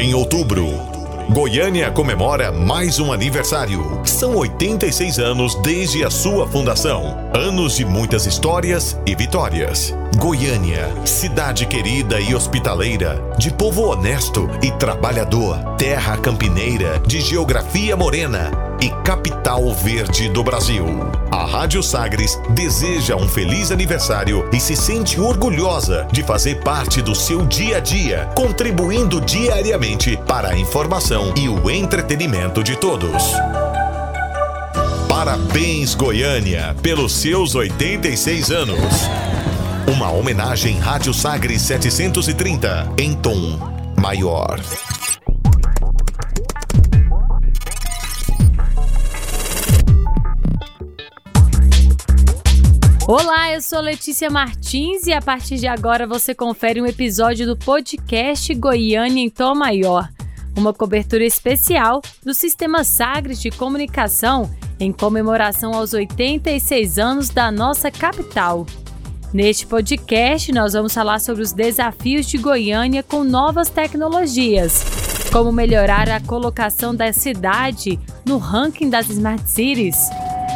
Em outubro, Goiânia comemora mais um aniversário. São 86 anos desde a sua fundação. Anos de muitas histórias e vitórias. Goiânia, cidade querida e hospitaleira, de povo honesto e trabalhador, terra campineira, de geografia morena e capital verde do Brasil. A Rádio Sagres deseja um feliz aniversário e se sente orgulhosa de fazer parte do seu dia a dia, contribuindo diariamente para a informação e o entretenimento de todos. Parabéns, Goiânia, pelos seus 86 anos. Uma homenagem Rádio Sagres 730 em tom maior. Olá, eu sou Letícia Martins e a partir de agora você confere um episódio do podcast Goiânia em Tom Maior, uma cobertura especial do Sistema Sagres de Comunicação em comemoração aos 86 anos da nossa capital. Neste podcast, nós vamos falar sobre os desafios de Goiânia com novas tecnologias, como melhorar a colocação da cidade no ranking das Smart Cities.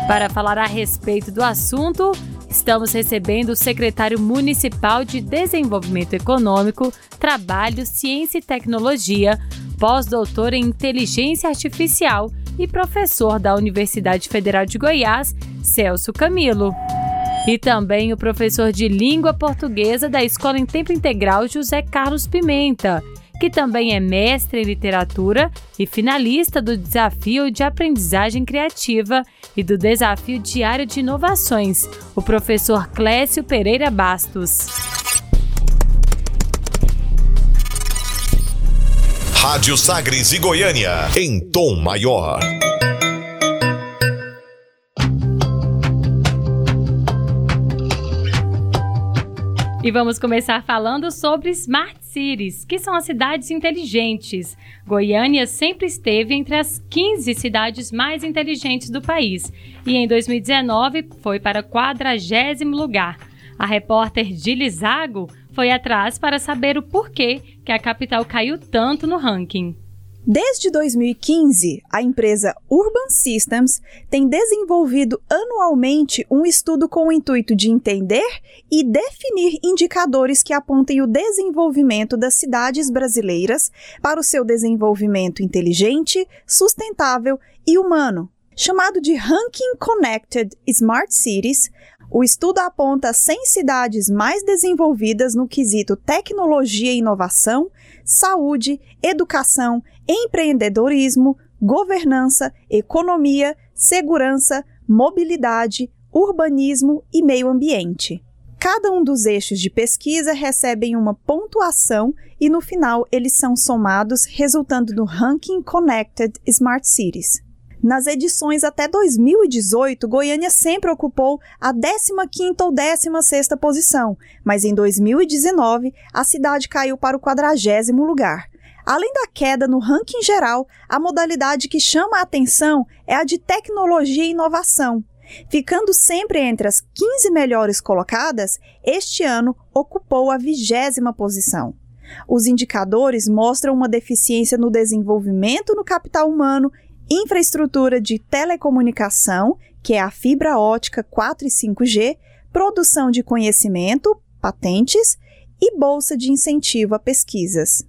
Para falar a respeito do assunto, Estamos recebendo o secretário municipal de Desenvolvimento Econômico, Trabalho, Ciência e Tecnologia, pós-doutor em Inteligência Artificial e professor da Universidade Federal de Goiás, Celso Camilo. E também o professor de Língua Portuguesa da Escola em Tempo Integral José Carlos Pimenta que também é mestre em literatura e finalista do Desafio de Aprendizagem Criativa e do Desafio Diário de Inovações, o professor Clécio Pereira Bastos. Rádio Sagres e Goiânia, em tom maior. E vamos começar falando sobre Smart Cities, que são as cidades inteligentes. Goiânia sempre esteve entre as 15 cidades mais inteligentes do país e em 2019 foi para o 40 lugar. A repórter Gilly Zago foi atrás para saber o porquê que a capital caiu tanto no ranking. Desde 2015, a empresa Urban Systems tem desenvolvido anualmente um estudo com o intuito de entender e definir indicadores que apontem o desenvolvimento das cidades brasileiras para o seu desenvolvimento inteligente, sustentável e humano. Chamado de Ranking Connected Smart Cities, o estudo aponta 100 cidades mais desenvolvidas no quesito tecnologia e inovação, saúde, educação empreendedorismo, governança, economia, segurança, mobilidade, urbanismo e meio ambiente. Cada um dos eixos de pesquisa recebem uma pontuação e no final eles são somados, resultando no Ranking Connected Smart Cities. Nas edições até 2018, Goiânia sempre ocupou a 15ª ou 16ª posição, mas em 2019 a cidade caiu para o 40º lugar. Além da queda no ranking geral, a modalidade que chama a atenção é a de tecnologia e inovação. Ficando sempre entre as 15 melhores colocadas, este ano ocupou a vigésima posição. Os indicadores mostram uma deficiência no desenvolvimento no capital humano, infraestrutura de telecomunicação, que é a fibra ótica 4 e 5G, produção de conhecimento, patentes e bolsa de incentivo a pesquisas.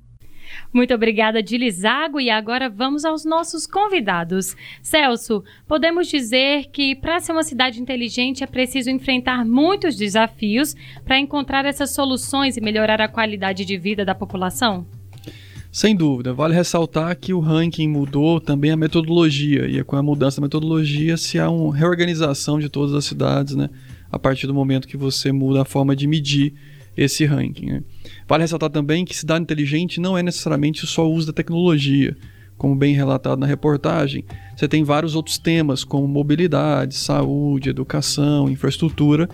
Muito obrigada, Dilizago. E agora vamos aos nossos convidados. Celso, podemos dizer que para ser uma cidade inteligente é preciso enfrentar muitos desafios para encontrar essas soluções e melhorar a qualidade de vida da população? Sem dúvida, vale ressaltar que o ranking mudou também a metodologia, e com a mudança da metodologia se há uma reorganização de todas as cidades, né? A partir do momento que você muda a forma de medir esse ranking. Né? Vale ressaltar também que cidade inteligente não é necessariamente só o uso da tecnologia. Como bem relatado na reportagem, você tem vários outros temas, como mobilidade, saúde, educação, infraestrutura.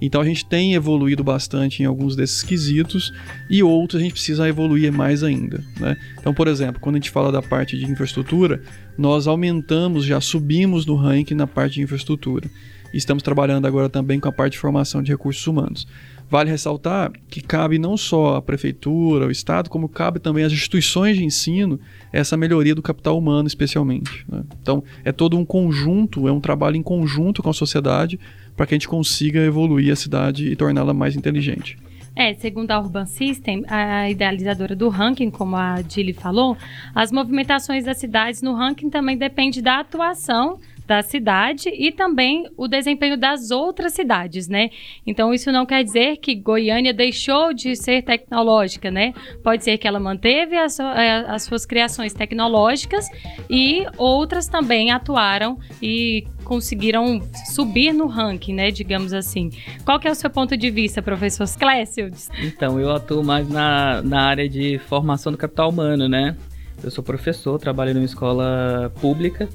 Então a gente tem evoluído bastante em alguns desses quesitos e outros a gente precisa evoluir mais ainda. Né? Então, por exemplo, quando a gente fala da parte de infraestrutura, nós aumentamos, já subimos no ranking na parte de infraestrutura. Estamos trabalhando agora também com a parte de formação de recursos humanos. Vale ressaltar que cabe não só a prefeitura, o Estado, como cabe também às instituições de ensino essa melhoria do capital humano, especialmente. Né? Então, é todo um conjunto, é um trabalho em conjunto com a sociedade para que a gente consiga evoluir a cidade e torná-la mais inteligente. É, segundo a Urban System, a idealizadora do ranking, como a Dilly falou, as movimentações das cidades no ranking também depende da atuação da cidade e também o desempenho das outras cidades, né? Então isso não quer dizer que Goiânia deixou de ser tecnológica, né? Pode ser que ela manteve as, é, as suas criações tecnológicas e outras também atuaram e conseguiram subir no ranking, né, digamos assim. Qual que é o seu ponto de vista, professor Clécio? Então, eu atuo mais na, na área de formação do capital humano, né? Eu sou professor, trabalho numa escola pública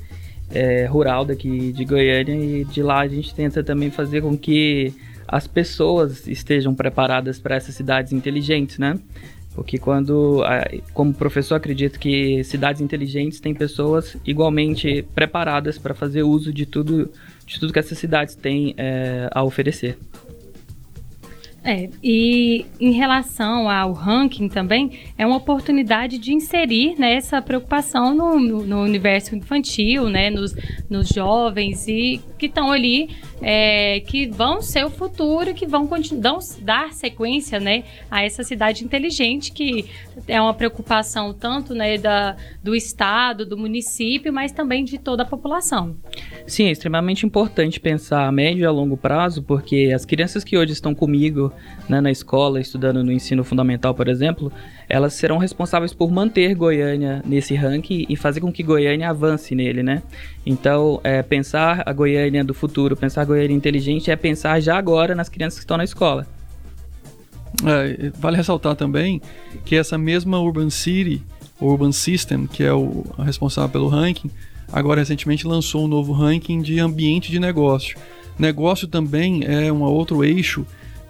é, rural daqui de Goiânia e de lá a gente tenta também fazer com que as pessoas estejam preparadas para essas cidades inteligentes, né? Porque quando, como professor, acredito que cidades inteligentes têm pessoas igualmente preparadas para fazer uso de tudo, de tudo que essas cidades têm é, a oferecer. É, e em relação ao ranking também, é uma oportunidade de inserir né, essa preocupação no, no, no universo infantil, né, nos, nos jovens e que estão ali, é, que vão ser o futuro, que vão continuar, dar sequência né, a essa cidade inteligente, que é uma preocupação tanto né, da, do Estado, do município, mas também de toda a população. Sim, é extremamente importante pensar a médio e a longo prazo, porque as crianças que hoje estão comigo né, na escola, estudando no ensino fundamental, por exemplo, elas serão responsáveis por manter Goiânia nesse ranking e fazer com que Goiânia avance nele, né? Então, é, pensar a Goiânia do futuro, pensar a Goiânia inteligente é pensar já agora nas crianças que estão na escola. É, vale ressaltar também que essa mesma Urban City, Urban System, que é o responsável pelo ranking, agora recentemente lançou um novo ranking de ambiente de negócio. Negócio também é um outro eixo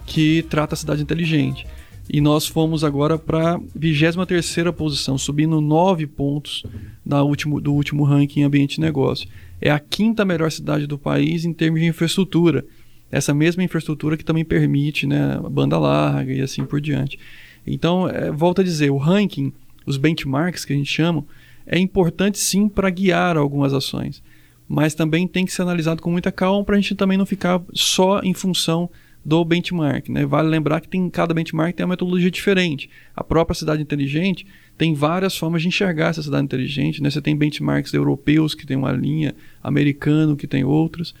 que trata a cidade inteligente. E nós fomos agora para a 23 posição, subindo 9 pontos da último, do último ranking ambiente de negócio. É a quinta melhor cidade do país em termos de infraestrutura. Essa mesma infraestrutura que também permite né, banda larga e assim por diante. Então, é, volto a dizer, o ranking, os benchmarks que a gente chama, é importante sim para guiar algumas ações, mas também tem que ser analisado com muita calma para a gente também não ficar só em função do benchmark. Né? Vale lembrar que tem, cada benchmark tem uma metodologia diferente. A própria cidade inteligente tem várias formas de enxergar essa cidade inteligente. Né? Você tem benchmarks europeus que tem uma linha, americano que tem outros.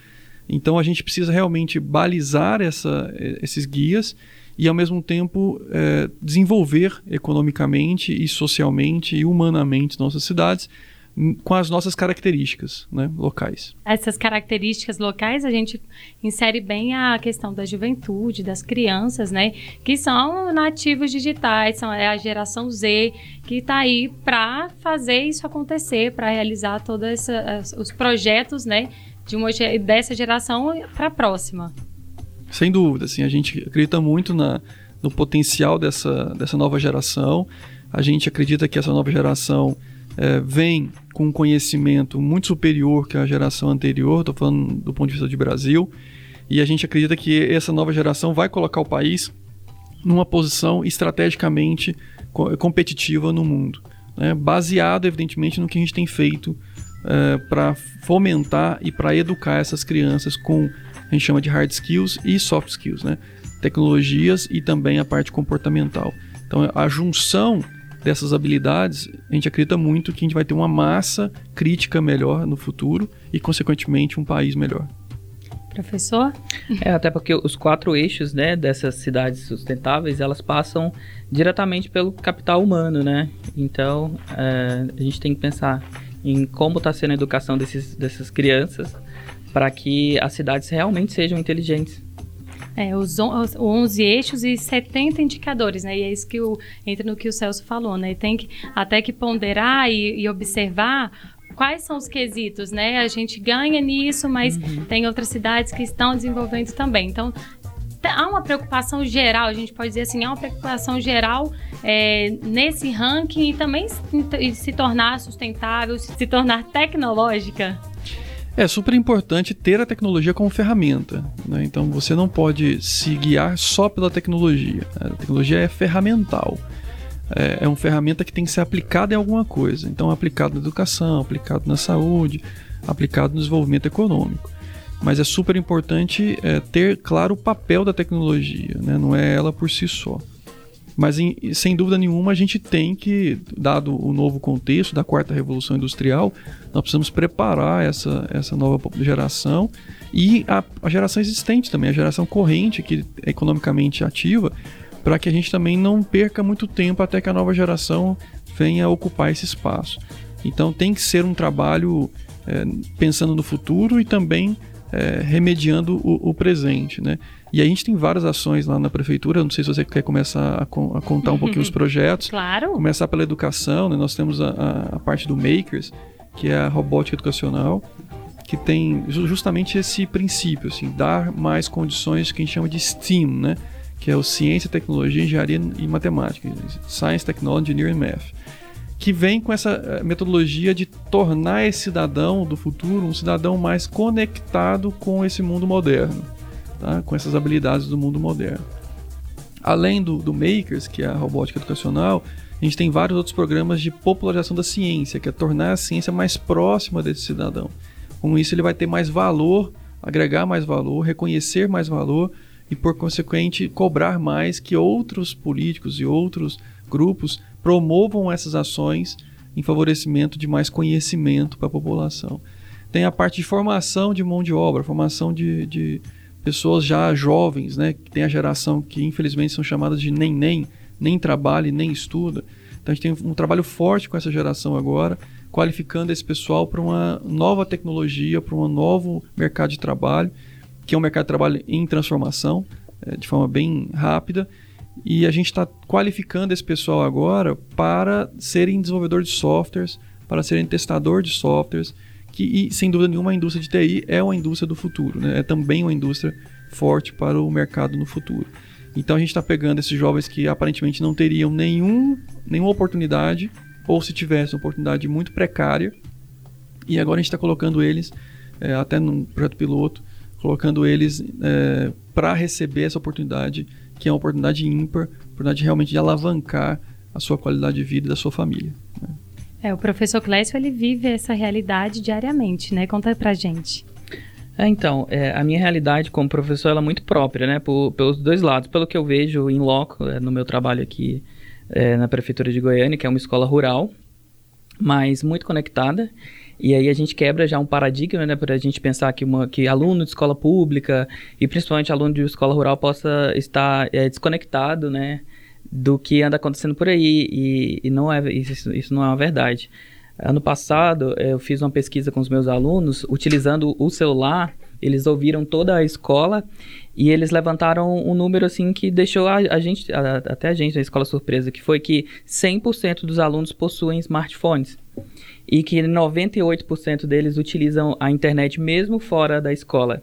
Então a gente precisa realmente balizar essa, esses guias e ao mesmo tempo é, desenvolver economicamente e socialmente e humanamente nossas cidades com as nossas características né, locais. Essas características locais a gente insere bem a questão da juventude, das crianças, né, que são nativos digitais, são é a geração Z que está aí para fazer isso acontecer, para realizar todos os projetos, né, de uma dessa geração para a próxima. Sem dúvida, assim, a gente acredita muito na, no potencial dessa, dessa nova geração. A gente acredita que essa nova geração é, vem com um conhecimento muito superior que a geração anterior, estou falando do ponto de vista de Brasil, e a gente acredita que essa nova geração vai colocar o país numa posição estrategicamente competitiva no mundo, né? baseado, evidentemente, no que a gente tem feito é, para fomentar e para educar essas crianças com a gente chama de hard skills e soft skills, né? Tecnologias e também a parte comportamental. Então, a junção dessas habilidades, a gente acredita muito que a gente vai ter uma massa crítica melhor no futuro e, consequentemente, um país melhor. Professor? É, até porque os quatro eixos, né, dessas cidades sustentáveis, elas passam diretamente pelo capital humano, né? Então, é, a gente tem que pensar em como está sendo a educação desses, dessas crianças para que as cidades realmente sejam inteligentes. É, os, os 11 eixos e 70 indicadores, né? E é isso que o, entra no que o Celso falou, né? Tem que até que ponderar e, e observar quais são os quesitos, né? A gente ganha nisso, mas uhum. tem outras cidades que estão desenvolvendo também. Então, há uma preocupação geral, a gente pode dizer assim, há uma preocupação geral é, nesse ranking e também se, se tornar sustentável, se tornar tecnológica? É super importante ter a tecnologia como ferramenta. Né? Então você não pode se guiar só pela tecnologia. A tecnologia é ferramental. É, é uma ferramenta que tem que ser aplicada em alguma coisa. Então, aplicado na educação, aplicado na saúde, aplicado no desenvolvimento econômico. Mas é super importante é, ter claro o papel da tecnologia, né? não é ela por si só. Mas, em, sem dúvida nenhuma, a gente tem que, dado o novo contexto da quarta revolução industrial, nós precisamos preparar essa, essa nova geração e a, a geração existente também, a geração corrente, que é economicamente ativa, para que a gente também não perca muito tempo até que a nova geração venha ocupar esse espaço. Então tem que ser um trabalho é, pensando no futuro e também é, remediando o, o, presente, né? E a gente tem várias ações lá na prefeitura. Não sei se você quer começar a, a contar um pouquinho os projetos. Claro. Começar pela educação, né? Nós temos a, a, a parte do Makers, que é a robótica educacional, que tem justamente esse princípio, assim, dar mais condições que a gente chama de STEAM, né? Que é o Ciência, Tecnologia, Engenharia e Matemática, Science, Technology, Engineering and Math que vem com essa eh, metodologia de tornar esse cidadão do futuro um cidadão mais conectado com esse mundo moderno, tá? com essas habilidades do mundo moderno. Além do, do Makers, que é a robótica educacional, a gente tem vários outros programas de popularização da ciência, que é tornar a ciência mais próxima desse cidadão. Com isso, ele vai ter mais valor, agregar mais valor, reconhecer mais valor e, por consequente, cobrar mais que outros políticos e outros grupos promovam essas ações em favorecimento de mais conhecimento para a população. Tem a parte de formação de mão de obra, formação de, de pessoas já jovens, né? Que tem a geração que infelizmente são chamadas de nem nem, nem trabalha e nem estuda. Então a gente tem um trabalho forte com essa geração agora, qualificando esse pessoal para uma nova tecnologia, para um novo mercado de trabalho, que é um mercado de trabalho em transformação, é, de forma bem rápida e a gente está qualificando esse pessoal agora para serem desenvolvedor de softwares, para serem testador de softwares, que e, sem dúvida nenhuma a indústria de TI é uma indústria do futuro, né? é também uma indústria forte para o mercado no futuro. Então a gente está pegando esses jovens que aparentemente não teriam nenhum, nenhuma oportunidade, ou se tivesse uma oportunidade muito precária, e agora a gente está colocando eles, é, até num projeto piloto, colocando eles é, para receber essa oportunidade que é uma oportunidade ímpar, oportunidade realmente de alavancar a sua qualidade de vida e da sua família. Né? É, o professor Clécio, ele vive essa realidade diariamente, né? Conta pra gente. É, então, é, a minha realidade como professor ela é muito própria, né? Por, pelos dois lados. Pelo que eu vejo em loco, é, no meu trabalho aqui é, na Prefeitura de Goiânia, que é uma escola rural, mas muito conectada. E aí a gente quebra já um paradigma, né, para a gente pensar que, uma, que aluno de escola pública e principalmente aluno de escola rural possa estar é, desconectado, né, do que anda acontecendo por aí e, e não é isso, isso não é uma verdade. Ano passado eu fiz uma pesquisa com os meus alunos utilizando o celular. Eles ouviram toda a escola e eles levantaram um número assim que deixou a, a gente, a, até a gente na escola surpresa, que foi que 100% dos alunos possuem smartphones e que 98% deles utilizam a internet mesmo fora da escola.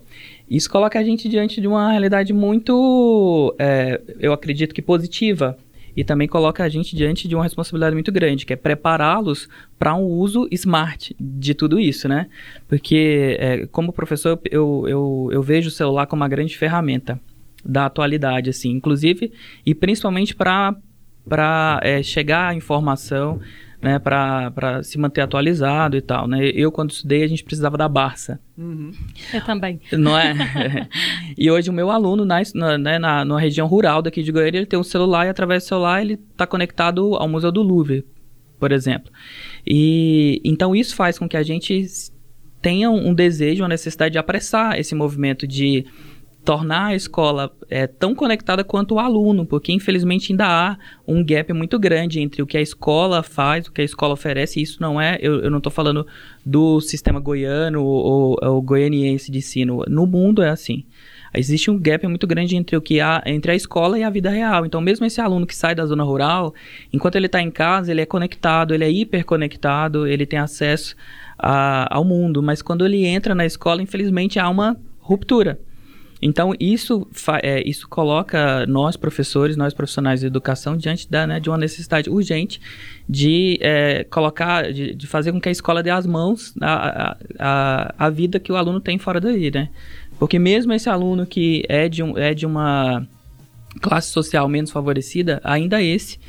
Isso coloca a gente diante de uma realidade muito, é, eu acredito que positiva, e também coloca a gente diante de uma responsabilidade muito grande, que é prepará-los para um uso smart de tudo isso, né? Porque, é, como professor, eu, eu, eu vejo o celular como uma grande ferramenta da atualidade, assim, inclusive, e principalmente para é, chegar à informação, né, para se manter atualizado e tal, né? Eu, quando estudei, a gente precisava da Barça. Uhum. Eu também. Não é? e hoje o meu aluno, na, na, né, na, na região rural daqui de Goiânia, ele tem um celular e através do celular ele está conectado ao Museu do Louvre, por exemplo. E então isso faz com que a gente tenha um, um desejo, uma necessidade de apressar esse movimento de tornar a escola é, tão conectada quanto o aluno, porque infelizmente ainda há um gap muito grande entre o que a escola faz, o que a escola oferece, e isso não é, eu, eu não estou falando do sistema goiano ou, ou goianiense de ensino, no mundo é assim. Existe um gap muito grande entre o que há entre a escola e a vida real. Então, mesmo esse aluno que sai da zona rural, enquanto ele está em casa, ele é conectado, ele é hiperconectado, ele tem acesso a, ao mundo. Mas quando ele entra na escola, infelizmente há uma ruptura. Então, isso, é, isso coloca nós, professores, nós profissionais de educação, diante da, né, de uma necessidade urgente de é, colocar, de, de, fazer com que a escola dê as mãos à, a a vida que o aluno tem fora dali, né? Porque mesmo esse aluno que é de, um, é de uma classe social menos favorecida, ainda esse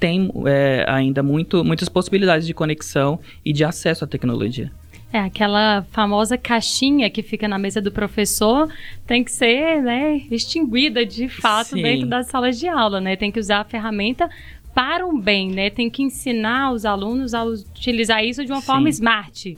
tem é, ainda muito, muitas possibilidades de conexão e de acesso à tecnologia. É, aquela famosa caixinha que fica na mesa do professor tem que ser, né, extinguida de fato Sim. dentro das salas de aula, né? Tem que usar a ferramenta para um bem, né? Tem que ensinar os alunos a utilizar isso de uma Sim. forma smart.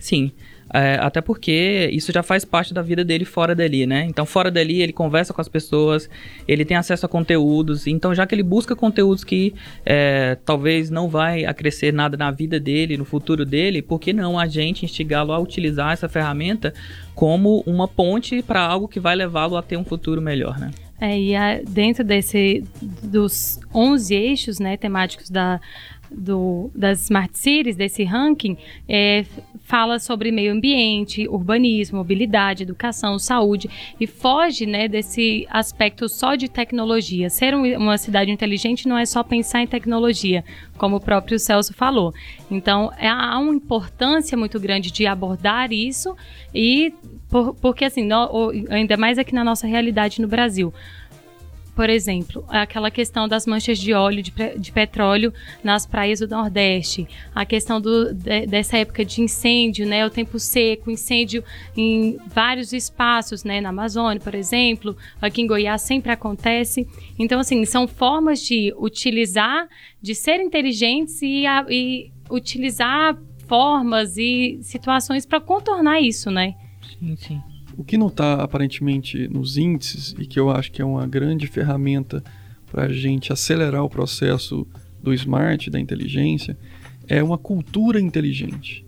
Sim. É, até porque isso já faz parte da vida dele fora dali, né? Então, fora dali, ele conversa com as pessoas, ele tem acesso a conteúdos. Então, já que ele busca conteúdos que é, talvez não vai acrescer nada na vida dele, no futuro dele, por que não a gente instigá-lo a utilizar essa ferramenta como uma ponte para algo que vai levá-lo a ter um futuro melhor, né? É, e a, dentro desse dos 11 eixos né, temáticos da do, das Smart Cities, desse ranking, é, fala sobre meio ambiente, urbanismo, mobilidade, educação, saúde e foge né, desse aspecto só de tecnologia. Ser um, uma cidade inteligente não é só pensar em tecnologia, como o próprio Celso falou. Então, é, há uma importância muito grande de abordar isso e por, porque assim, no, ainda mais aqui na nossa realidade no Brasil por exemplo, aquela questão das manchas de óleo de, de petróleo nas praias do Nordeste, a questão do, de, dessa época de incêndio, né, o tempo seco, incêndio em vários espaços, né, na Amazônia, por exemplo, aqui em Goiás sempre acontece. Então, assim, são formas de utilizar, de ser inteligentes e, a, e utilizar formas e situações para contornar isso, né? Sim, sim. O que não está aparentemente nos índices e que eu acho que é uma grande ferramenta para a gente acelerar o processo do smart, da inteligência, é uma cultura inteligente.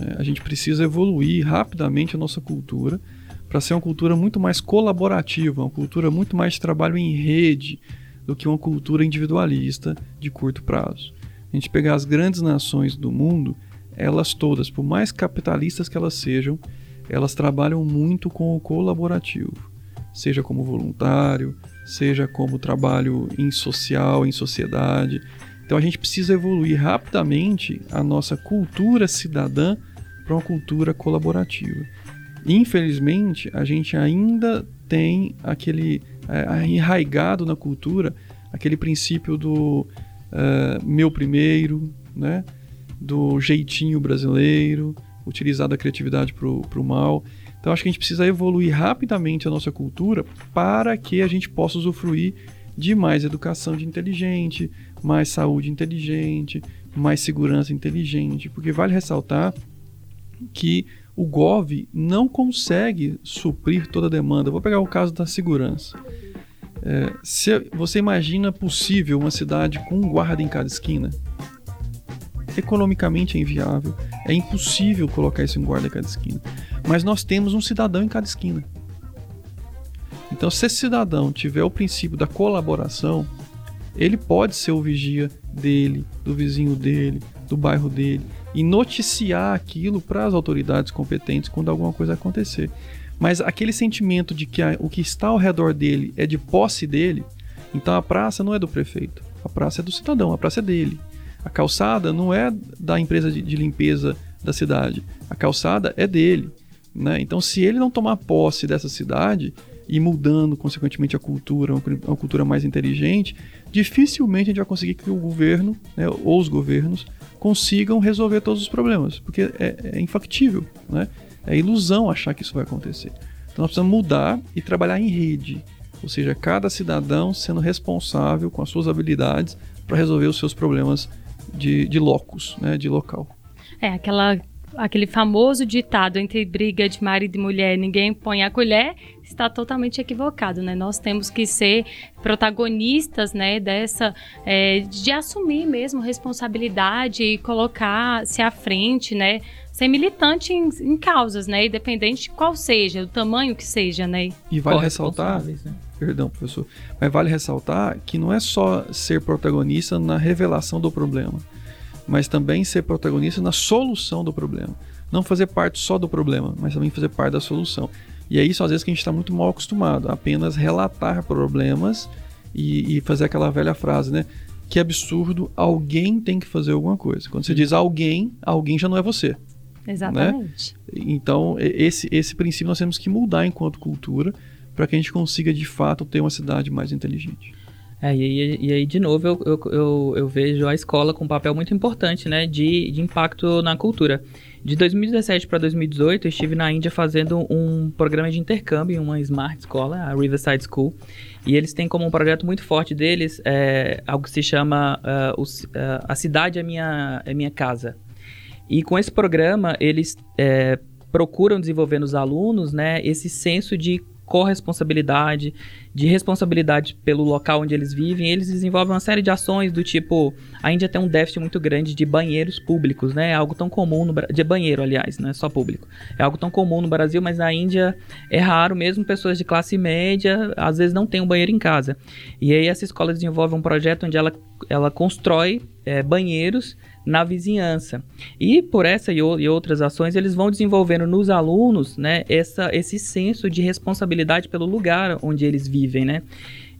É, a gente precisa evoluir rapidamente a nossa cultura para ser uma cultura muito mais colaborativa, uma cultura muito mais de trabalho em rede do que uma cultura individualista de curto prazo. A gente pegar as grandes nações do mundo, elas todas, por mais capitalistas que elas sejam, elas trabalham muito com o colaborativo, seja como voluntário, seja como trabalho em social, em sociedade. Então a gente precisa evoluir rapidamente a nossa cultura cidadã para uma cultura colaborativa. Infelizmente, a gente ainda tem aquele é, enraigado na cultura aquele princípio do é, meu primeiro, né? do jeitinho brasileiro, utilizado a criatividade para o mal. Então acho que a gente precisa evoluir rapidamente a nossa cultura para que a gente possa usufruir de mais educação de inteligente, mais saúde inteligente, mais segurança inteligente, porque vale ressaltar que o GOV não consegue suprir toda a demanda. Vou pegar o caso da segurança. É, se você imagina possível uma cidade com um guarda em cada esquina, economicamente é inviável, é impossível colocar isso em guarda em cada esquina. Mas nós temos um cidadão em cada esquina. Então, se esse cidadão tiver o princípio da colaboração, ele pode ser o vigia dele, do vizinho dele, do bairro dele e noticiar aquilo para as autoridades competentes quando alguma coisa acontecer. Mas aquele sentimento de que a, o que está ao redor dele é de posse dele, então a praça não é do prefeito, a praça é do cidadão, a praça é dele. A calçada não é da empresa de, de limpeza da cidade, a calçada é dele. Né? Então, se ele não tomar posse dessa cidade e mudando, consequentemente, a cultura, uma cultura mais inteligente, dificilmente a gente vai conseguir que o governo, né, ou os governos, consigam resolver todos os problemas, porque é, é infactível, né? é ilusão achar que isso vai acontecer. Então, nós precisamos mudar e trabalhar em rede, ou seja, cada cidadão sendo responsável com as suas habilidades para resolver os seus problemas de, de locus, né, de local. É, aquela aquele famoso ditado entre briga de marido e mulher, ninguém põe a colher, está totalmente equivocado, né? Nós temos que ser protagonistas, né, dessa, é, de assumir mesmo responsabilidade e colocar-se à frente, né? Ser militante em, em, causas, né? Independente de qual seja, o tamanho que seja, né? E vale ressaltar, né? perdão, professor, mas vale ressaltar que não é só ser protagonista na revelação do problema, mas também ser protagonista na solução do problema. Não fazer parte só do problema, mas também fazer parte da solução. E é isso, às vezes, que a gente está muito mal acostumado, a apenas relatar problemas e, e, fazer aquela velha frase, né? Que absurdo, alguém tem que fazer alguma coisa. Quando você diz alguém, alguém já não é você. Exatamente. Né? Então, esse, esse princípio nós temos que mudar enquanto cultura para que a gente consiga, de fato, ter uma cidade mais inteligente. É, e, e, aí, de novo, eu, eu, eu, eu, vejo a escola com um papel muito importante né, de, de impacto na cultura. De 2017 para 2018, eu estive na Índia fazendo um programa de intercâmbio em uma smart escola, a Riverside School. E eles têm como um projeto muito forte deles é, algo que se chama uh, uh, A Cidade é minha, é minha Casa. E com esse programa, eles é, procuram desenvolver nos alunos né, esse senso de corresponsabilidade, de responsabilidade pelo local onde eles vivem. Eles desenvolvem uma série de ações do tipo, a Índia tem um déficit muito grande de banheiros públicos, né? É algo tão comum no de banheiro, aliás, não é só público. É algo tão comum no Brasil, mas na Índia é raro, mesmo pessoas de classe média, às vezes não tem um banheiro em casa. E aí essa escola desenvolve um projeto onde ela ela constrói é, banheiros na vizinhança. E por essa e, e, outras ações, eles vão desenvolvendo nos alunos né, essa, esse senso de responsabilidade pelo lugar onde eles vivem. Né?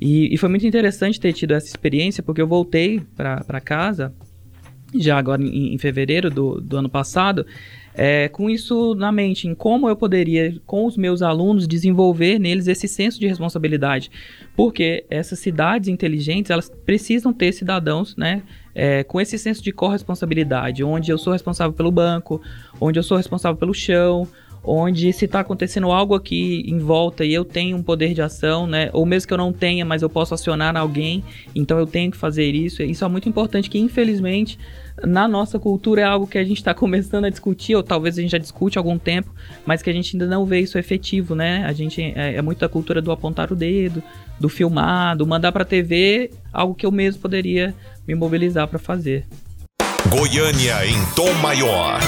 E, e foi muito interessante ter tido essa experiência, porque eu voltei para casa, já agora em, em fevereiro do, do ano passado, é, com isso na mente, em como eu poderia, com os meus alunos, desenvolver neles esse senso de responsabilidade. Porque essas cidades inteligentes, elas precisam ter cidadãos, né? É, com esse senso de corresponsabilidade, onde eu sou responsável pelo banco, onde eu sou responsável pelo chão, onde se está acontecendo algo aqui em volta e eu tenho um poder de ação, né? Ou mesmo que eu não tenha, mas eu posso acionar alguém, então eu tenho que fazer isso. Isso é muito importante que infelizmente na nossa cultura é algo que a gente está começando a discutir, ou talvez a gente já discute há algum tempo, mas que a gente ainda não vê isso efetivo, né? A gente é, é muito a cultura do apontar o dedo, do filmar, do mandar para TV, algo que eu mesmo poderia me mobilizar para fazer. Goiânia em tom maior.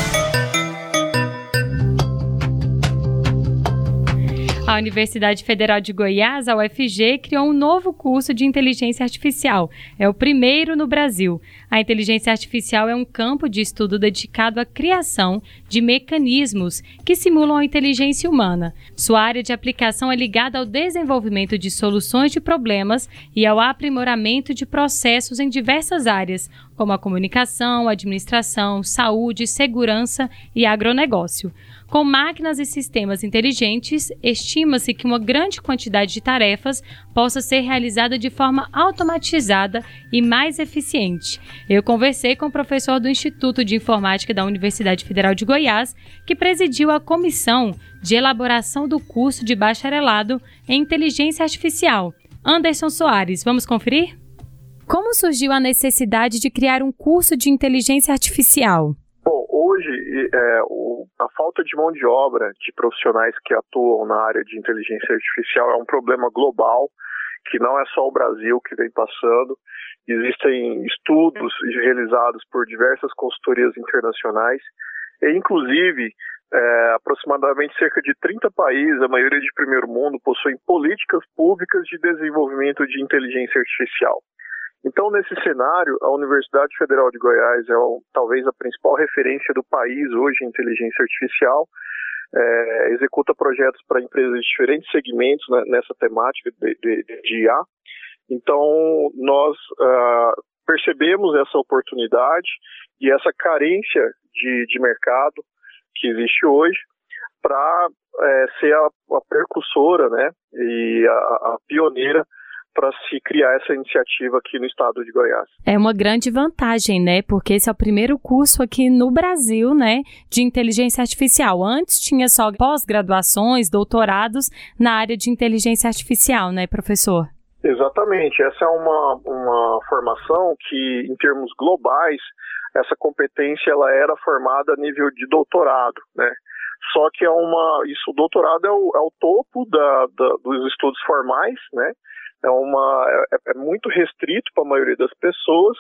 A Universidade Federal de Goiás, a UFG, criou um novo curso de inteligência artificial. É o primeiro no Brasil. A inteligência artificial é um campo de estudo dedicado à criação de mecanismos que simulam a inteligência humana. Sua área de aplicação é ligada ao desenvolvimento de soluções de problemas e ao aprimoramento de processos em diversas áreas, como a comunicação, administração, saúde, segurança e agronegócio. Com máquinas e sistemas inteligentes, estima-se que uma grande quantidade de tarefas possa ser realizada de forma automatizada e mais eficiente. Eu conversei com o professor do Instituto de Informática da Universidade Federal de Goiás, que presidiu a comissão de elaboração do curso de bacharelado em inteligência artificial. Anderson Soares, vamos conferir? Como surgiu a necessidade de criar um curso de inteligência artificial? hoje é, o, a falta de mão de obra de profissionais que atuam na área de inteligência artificial é um problema global que não é só o Brasil que vem passando. Existem estudos realizados por diversas consultorias internacionais e, inclusive, é, aproximadamente cerca de 30 países, a maioria de primeiro mundo, possuem políticas públicas de desenvolvimento de inteligência artificial. Então, nesse cenário, a Universidade Federal de Goiás é talvez a principal referência do país hoje em inteligência artificial. É, executa projetos para empresas de diferentes segmentos né, nessa temática de, de, de IA. Então, nós uh, percebemos essa oportunidade e essa carência de, de mercado que existe hoje para é, ser a, a, percussora né, e a, a pioneira para se criar essa iniciativa aqui no estado de Goiás. É uma grande vantagem, né? Porque esse é o primeiro curso aqui no Brasil, né, de inteligência artificial. Antes tinha só pós-graduações, doutorados na área de inteligência artificial, né, professor? Exatamente. Essa é uma, uma formação que, em termos globais, essa competência ela era formada a nível de doutorado, né? Só que é uma, isso, o doutorado é o, é o topo da, da, dos estudos formais, né? É, uma, é, é muito restrito para a maioria das pessoas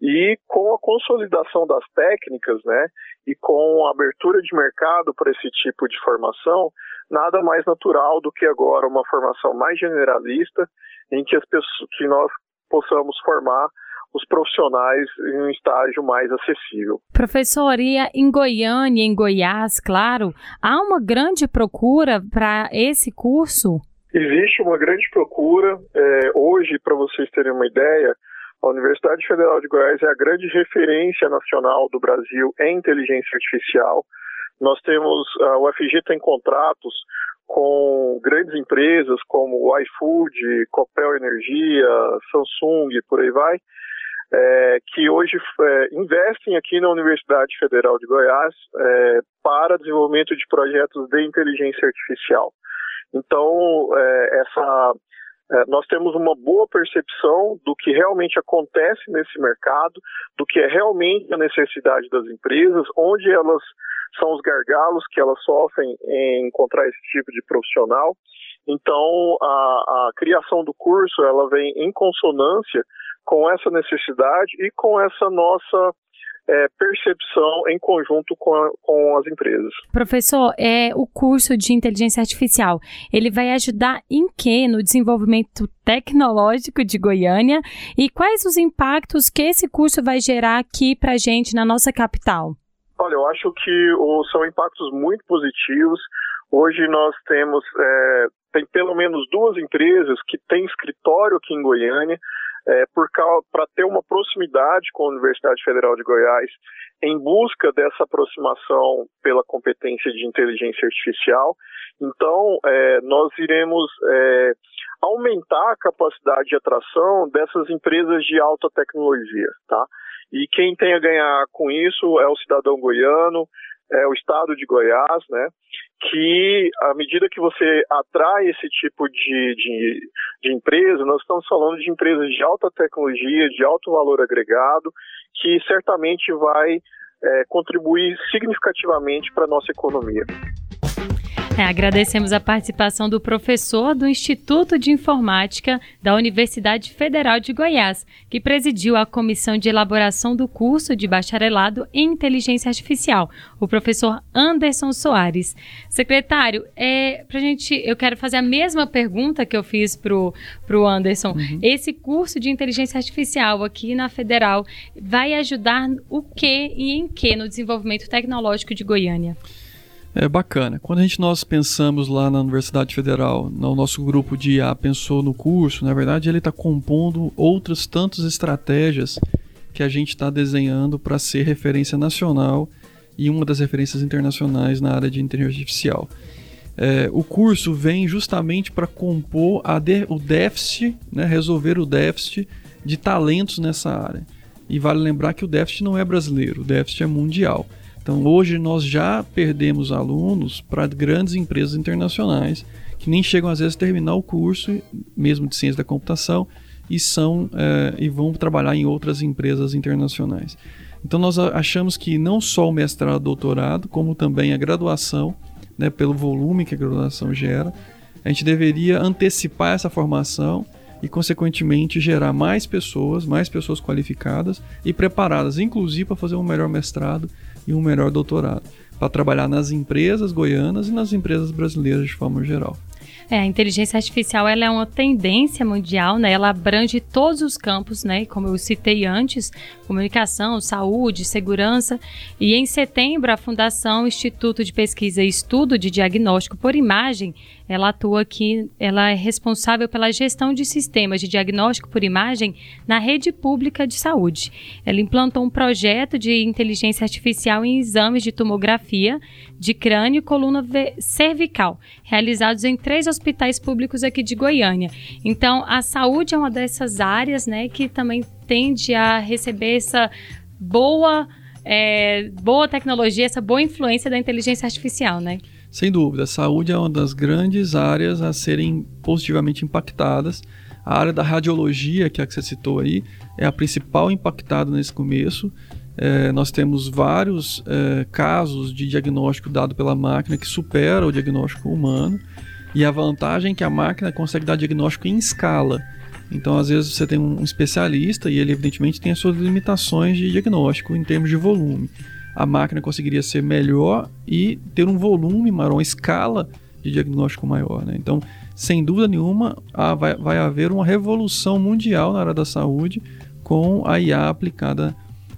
e com a consolidação das técnicas, né, e com a abertura de mercado para esse tipo de formação, nada mais natural do que agora uma formação mais generalista, em que as pessoas, que nós possamos formar os profissionais em um estágio mais acessível. Professor, e em Goiânia, em Goiás, claro, há uma grande procura para esse curso? Existe uma grande procura. É, hoje, para vocês terem uma ideia, a Universidade Federal de Goiás é a grande referência nacional do Brasil em inteligência artificial. Nós temos, a UFG tem contratos com grandes empresas como iFood, Copel Energia, Samsung, por aí vai, é, que hoje é, investem aqui na Universidade Federal de Goiás é, para desenvolvimento de projetos de inteligência artificial. Então, é, essa, é, nós temos uma boa percepção do que realmente acontece nesse mercado, do que é realmente a necessidade das empresas, onde elas são os gargalos que elas sofrem em encontrar esse tipo de profissional. Então, a, a criação do curso ela vem em consonância com essa necessidade e com essa nossa é, percepção em conjunto com, a, com as empresas. Professor, é, o curso de inteligência artificial, ele vai ajudar em que no desenvolvimento tecnológico de Goiânia e quais os impactos que esse curso vai gerar aqui para gente na nossa capital? Olha, eu acho que oh, são impactos muito positivos. Hoje nós temos é, tem pelo menos duas empresas que têm escritório aqui em Goiânia é, para ter uma proximidade com a Universidade Federal de Goiás, em busca dessa aproximação pela competência de inteligência artificial. Então, é, nós iremos é, aumentar a capacidade de atração dessas empresas de alta tecnologia, tá? E quem tem a ganhar com isso é o cidadão goiano, é o estado de Goiás, né? Que à medida que você atrai esse tipo de, de, de empresa, nós estamos falando de empresas de alta tecnologia, de alto valor agregado, que certamente vai é, contribuir significativamente para a nossa economia. É, agradecemos a participação do professor do Instituto de Informática da Universidade Federal de Goiás, que presidiu a comissão de elaboração do curso de bacharelado em inteligência artificial, o professor Anderson Soares. Secretário, é, pra gente, eu quero fazer a mesma pergunta que eu fiz pro, pro Anderson. Uhum. Esse curso de inteligência artificial aqui na Federal vai ajudar o que e em que no desenvolvimento tecnológico de Goiânia? É bacana. Quando a gente nós pensamos lá na Universidade Federal, no nosso grupo de IA pensou no curso, na verdade ele está compondo outras tantas estratégias que a gente está desenhando para ser referência nacional e uma das referências internacionais na área de inteligência artificial. É, o curso vem justamente para compor de, o déficit, né, resolver o déficit de talentos nessa área. E vale lembrar que o déficit não é brasileiro, o déficit é mundial. Então, hoje nós já perdemos alunos para grandes empresas internacionais que nem chegam às vezes a terminar o curso, mesmo de ciência da computação, e são é, e vão trabalhar em outras empresas internacionais. Então, nós achamos que não só o mestrado, doutorado, como também a graduação, né, pelo volume que a graduação gera, a gente deveria antecipar essa formação e, consequentemente, gerar mais pessoas, mais pessoas qualificadas e preparadas, inclusive para fazer um melhor mestrado e um melhor doutorado, para trabalhar nas empresas goianas e nas empresas brasileiras de forma geral. É, a inteligência artificial ela é uma tendência mundial, né? Ela abrange todos os campos, né? Como eu citei antes, comunicação, saúde, segurança. E em setembro, a Fundação Instituto de Pesquisa e Estudo de Diagnóstico por Imagem ela atua aqui, ela é responsável pela gestão de sistemas de diagnóstico por imagem na rede pública de saúde. Ela implantou um projeto de inteligência artificial em exames de tomografia de crânio e coluna cervical, realizados em três hospitais públicos aqui de Goiânia. Então, a saúde é uma dessas áreas, né, que também tende a receber essa boa, é, boa tecnologia, essa boa influência da inteligência artificial, né? Sem dúvida, a saúde é uma das grandes áreas a serem positivamente impactadas. A área da radiologia, que é a que você citou aí, é a principal impactada nesse começo. É, nós temos vários é, casos de diagnóstico dado pela máquina que supera o diagnóstico humano. E a vantagem é que a máquina consegue dar diagnóstico em escala. Então, às vezes, você tem um especialista e ele, evidentemente, tem as suas limitações de diagnóstico em termos de volume a máquina conseguiria ser melhor e ter um volume maior, uma escala de diagnóstico maior. Né? Então, sem dúvida nenhuma, vai, vai haver uma revolução mundial na área da saúde com a IA aplicada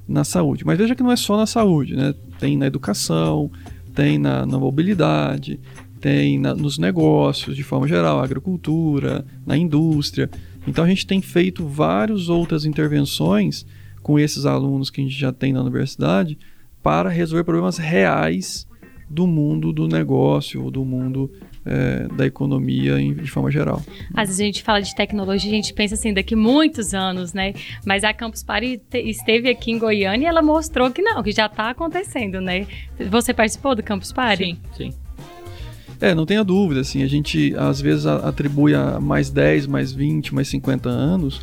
na saúde. Mas veja que não é só na saúde, né? Tem na educação, tem na, na mobilidade, tem na, nos negócios de forma geral, agricultura, na indústria. Então a gente tem feito várias outras intervenções com esses alunos que a gente já tem na universidade para resolver problemas reais do mundo do negócio, do mundo é, da economia em, de forma geral. Às vezes a gente fala de tecnologia, a gente pensa assim, daqui muitos anos, né? Mas a Campus Party esteve aqui em Goiânia e ela mostrou que não, que já está acontecendo, né? Você participou do Campus Party? Sim, sim. É, não tenha dúvida, assim, a gente às vezes atribui a mais 10, mais 20, mais 50 anos,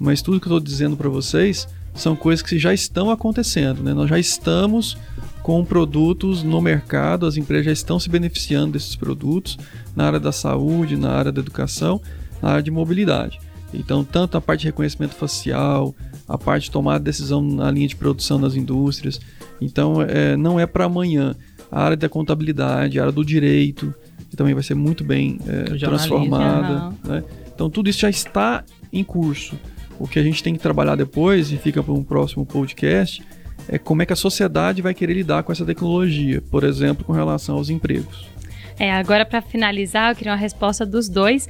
mas tudo que eu estou dizendo para vocês são coisas que já estão acontecendo, né? Nós já estamos com produtos no mercado, as empresas já estão se beneficiando desses produtos na área da saúde, na área da educação, na área de mobilidade. Então, tanto a parte de reconhecimento facial, a parte de tomar decisão na linha de produção das indústrias. Então, é, não é para amanhã. A área da contabilidade, a área do direito, que também vai ser muito bem é, transformada. Né? Então, tudo isso já está em curso. O que a gente tem que trabalhar depois, e fica para um próximo podcast, é como é que a sociedade vai querer lidar com essa tecnologia, por exemplo, com relação aos empregos. É, agora para finalizar, eu queria uma resposta dos dois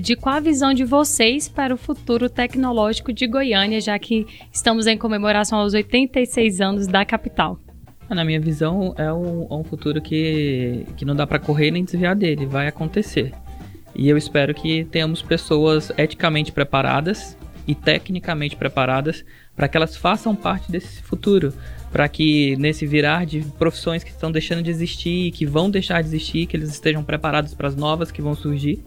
de qual a visão de vocês para o futuro tecnológico de Goiânia, já que estamos em comemoração aos 86 anos da capital. Na minha visão, é um, é um futuro que, que não dá para correr nem desviar dele, vai acontecer. E eu espero que tenhamos pessoas eticamente preparadas e tecnicamente preparadas para que elas façam parte desse futuro, para que nesse virar de profissões que estão deixando de existir, que vão deixar de existir, que eles estejam preparados para as novas que vão surgir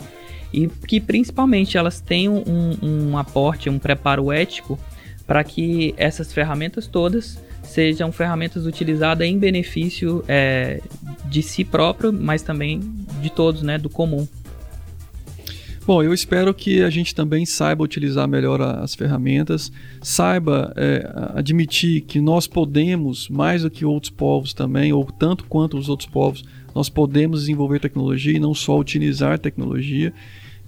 e que principalmente elas tenham um, um aporte, um preparo ético para que essas ferramentas todas sejam ferramentas utilizadas em benefício é, de si próprio, mas também de todos, né, do comum. Bom, eu espero que a gente também saiba utilizar melhor as ferramentas, saiba é, admitir que nós podemos, mais do que outros povos também, ou tanto quanto os outros povos, nós podemos desenvolver tecnologia e não só utilizar tecnologia.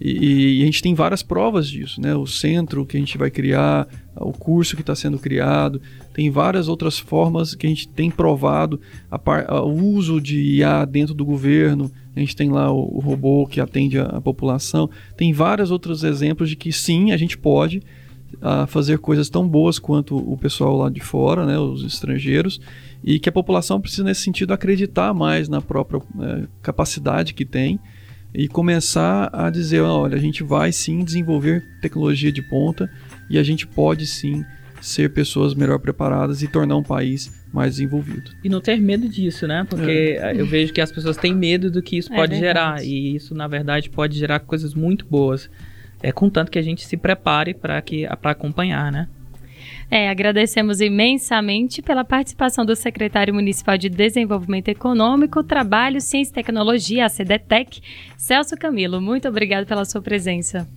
E, e, a gente tem várias provas disso, né? O centro que a gente vai criar, o curso que está sendo criado, tem várias outras formas que a gente tem provado a par, a, o uso de IA dentro do governo. A gente tem lá o, o robô que atende a, a, população. Tem vários outros exemplos de que sim, a gente pode a, fazer coisas tão boas quanto o pessoal lá de fora, né? Os estrangeiros e que a população precisa nesse sentido acreditar mais na própria é, capacidade que tem e começar a dizer, olha, a gente vai sim desenvolver tecnologia de ponta e a gente pode sim ser pessoas melhor preparadas e tornar um país mais desenvolvido. E não ter medo disso, né? Porque é. eu vejo que as pessoas têm medo do que isso é pode verdade. gerar e isso na verdade pode gerar coisas muito boas. É contanto que a gente se prepare para que para acompanhar, né? É, agradecemos imensamente pela participação do secretário municipal de Desenvolvimento Econômico, Trabalho, Ciência e Tecnologia, a CDTEC, Celso Camilo. Muito obrigado pela sua presença.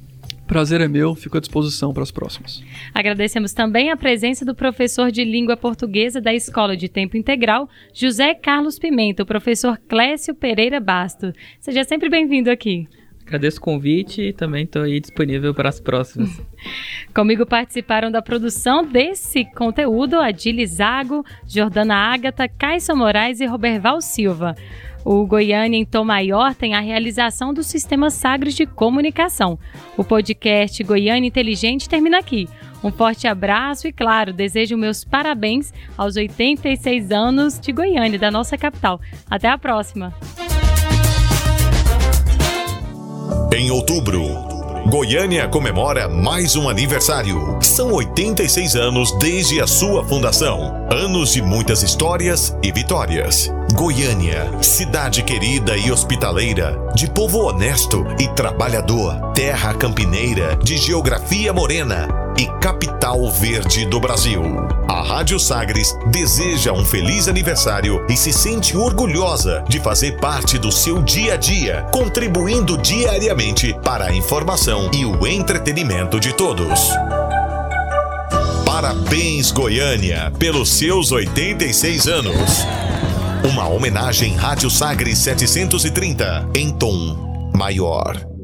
Prazer é meu, fico à disposição para as próximas. Agradecemos também a presença do professor de língua portuguesa da Escola de Tempo Integral, José Carlos Pimenta, o professor Clécio Pereira Basto. Seja sempre bem-vindo aqui. Agradeço o convite e também estou aí disponível para as próximas. Comigo participaram da produção desse conteúdo Adile Zago, Jordana Ágata, Caissa Moraes e Roberval Silva. O Goiânia em Tom Maior tem a realização do Sistema Sagres de Comunicação. O podcast Goiânia Inteligente termina aqui. Um forte abraço e, claro, desejo meus parabéns aos 86 anos de Goiânia, da nossa capital. Até a próxima! Em outubro, Goiânia comemora mais um aniversário. São 86 anos desde a sua fundação. Anos de muitas histórias e vitórias. Goiânia, cidade querida e hospitaleira, de povo honesto e trabalhador, terra campineira, de geografia morena e capital verde do Brasil. A Rádio Sagres deseja um feliz aniversário e se sente orgulhosa de fazer parte do seu dia a dia, contribuindo diariamente para a informação e o entretenimento de todos. Parabéns, Goiânia, pelos seus 86 anos. Uma homenagem Rádio Sagres 730 em tom maior.